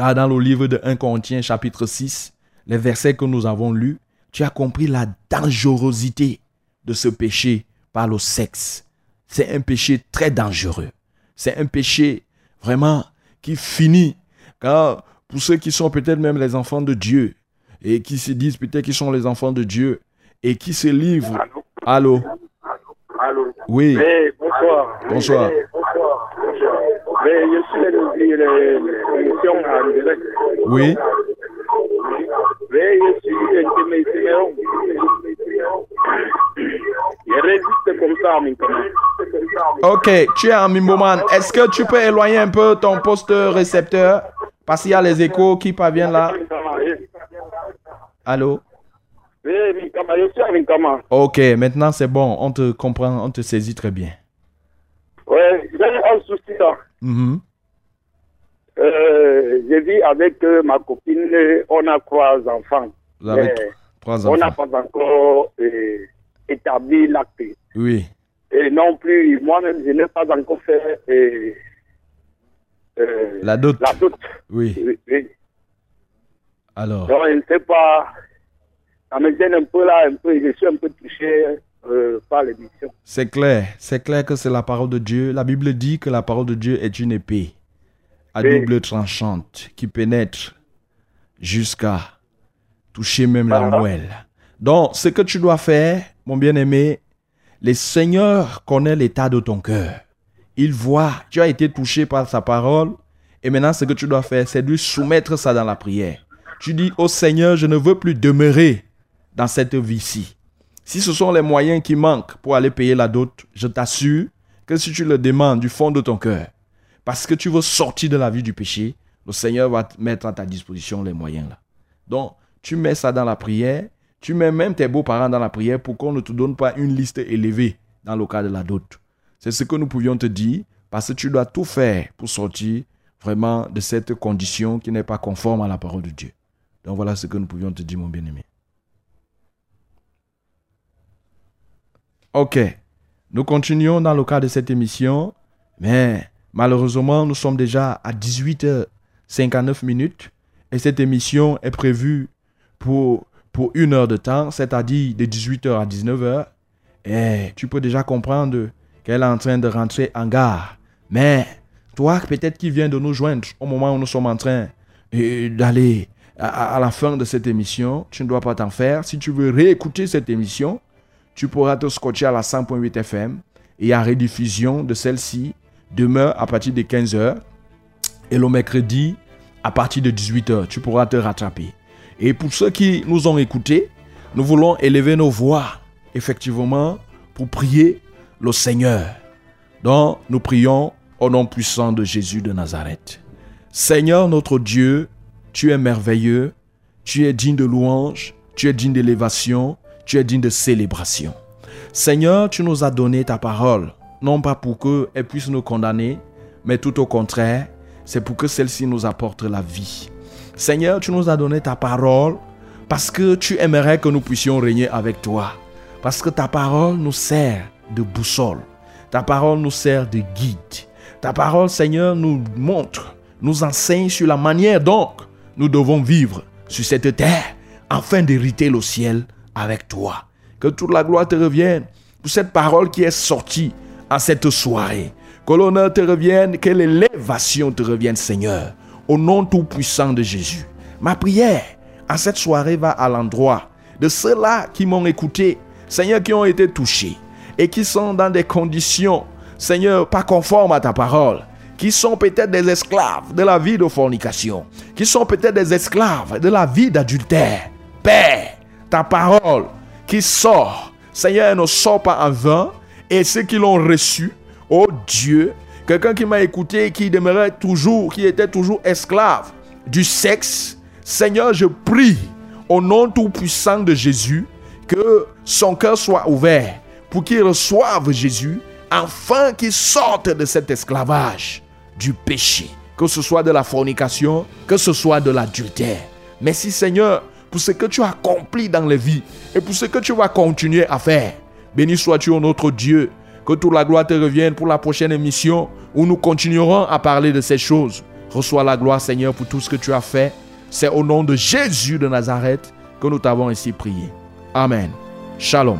Car dans le livre de 1 Corinthiens chapitre 6, les versets que nous avons lus, tu as compris la dangerosité de ce péché par le sexe. C'est un péché très dangereux. C'est un péché vraiment qui finit. Car pour ceux qui sont peut-être même les enfants de Dieu et qui se disent peut-être qu'ils sont les enfants de Dieu et qui se livrent. Allô? Allô? Oui. Bonsoir. Bonsoir. Direct. Oui. Ok, tu es en Mimboman. Est-ce que tu peux éloigner un peu ton poste récepteur? Parce qu'il y a les échos qui parviennent là. Allô? Ok, maintenant c'est bon. On te comprend, on te saisit très bien. Oui, j'ai un souci là. Mhm. Euh, je vis avec euh, ma copine, on a trois enfants. On n'a pas encore euh, établi l'acte. Oui. Et non plus, moi-même, je n'ai pas encore fait euh, La dot. la dot. Oui. Oui, oui. Alors. Donc, je ne sais pas, ça me gêne un peu là, un peu, je suis un peu touché euh, par. C'est clair, c'est clair que c'est la parole de Dieu. La Bible dit que la parole de Dieu est une épée à Oui. double tranchante qui pénètre jusqu'à toucher même la moelle. Donc, ce que tu dois faire, mon bien-aimé, le Seigneur connaît l'état de ton cœur. Il voit, tu as été touché par sa parole, et maintenant ce que tu dois faire, c'est lui soumettre ça dans la prière. Tu dis, au Seigneur, je ne veux plus demeurer dans cette vie-ci. Si ce sont les moyens qui manquent pour aller payer la dot, je t'assure que si tu le demandes du fond de ton cœur, parce que tu veux sortir de la vie du péché, le Seigneur va mettre à ta disposition les moyens là. Donc, tu mets ça dans la prière, tu mets même tes beaux-parents dans la prière pour qu'on ne te donne pas une liste élevée dans le cas de la dot. C'est ce que nous pouvions te dire, parce que tu dois tout faire pour sortir vraiment de cette condition qui n'est pas conforme à la parole de Dieu. Donc voilà ce que nous pouvions te dire, mon bien-aimé. Ok, nous continuons dans le cadre de cette émission, mais malheureusement, nous sommes déjà à 18h59 minutes et cette émission est prévue pour, pour une heure de temps, c'est-à-dire de 18h à 19h. Et tu peux déjà comprendre qu'elle est en train de rentrer en gare. Mais toi, peut-être qui viens de nous joindre au moment où nous sommes en train euh, d'aller à, la fin de cette émission, tu ne dois pas t'en faire. Si tu veux réécouter cette émission, tu pourras te scotcher à la 100.8 FM et à rediffusion de celle-ci demain à partir de 15h et le mercredi à partir de 18h. Tu pourras te rattraper. Et pour ceux qui nous ont écoutés, nous voulons élever nos voix, effectivement, pour prier le Seigneur. Donc, nous prions au nom puissant de Jésus de Nazareth. Seigneur notre Dieu, tu es merveilleux, tu es digne de louange, tu es digne d'élévation, tu es digne de célébration. Seigneur, tu nous as donné ta parole, non pas pour qu'elle puisse nous condamner, mais tout au contraire, c'est pour que celle-ci nous apporte la vie. Seigneur, tu nous as donné ta parole parce que tu aimerais que nous puissions régner avec toi. Parce que ta parole nous sert de boussole. Ta parole nous sert de guide. Ta parole, Seigneur, nous montre, nous enseigne sur la manière dont nous devons vivre sur cette terre afin d'hériter le ciel avec toi. Que toute la gloire te revienne pour cette parole qui est sortie en cette soirée. Que l'honneur te revienne, que l'élévation te revienne, Seigneur, au nom tout-puissant de Jésus. Ma prière en cette soirée va à l'endroit de ceux-là qui m'ont écouté, Seigneur, qui ont été touchés et qui sont dans des conditions, Seigneur, pas conformes à ta parole, qui sont peut-être des esclaves de la vie de fornication, qui sont peut-être des esclaves de la vie d'adultère. Père, ta parole qui sort, Seigneur, elle ne sort pas en vain, et ceux qui l'ont reçu, oh Dieu, quelqu'un qui m'a écouté, qui demeurait toujours, qui était toujours esclave du sexe, Seigneur, je prie au nom tout-puissant de Jésus que son cœur soit ouvert pour qu'il reçoive Jésus afin qu'ils sortent de cet esclavage du péché, que ce soit de la fornication, que ce soit de l'adultère. Merci Seigneur pour ce que tu as accompli dans les vies et pour ce que tu vas continuer à faire. Béni sois-tu, notre Dieu. Que toute la gloire te revienne pour la prochaine émission où nous continuerons à parler de ces choses. Reçois la gloire, Seigneur, pour tout ce que tu as fait. C'est au nom de Jésus de Nazareth que nous t'avons ainsi prié. Amen. Shalom.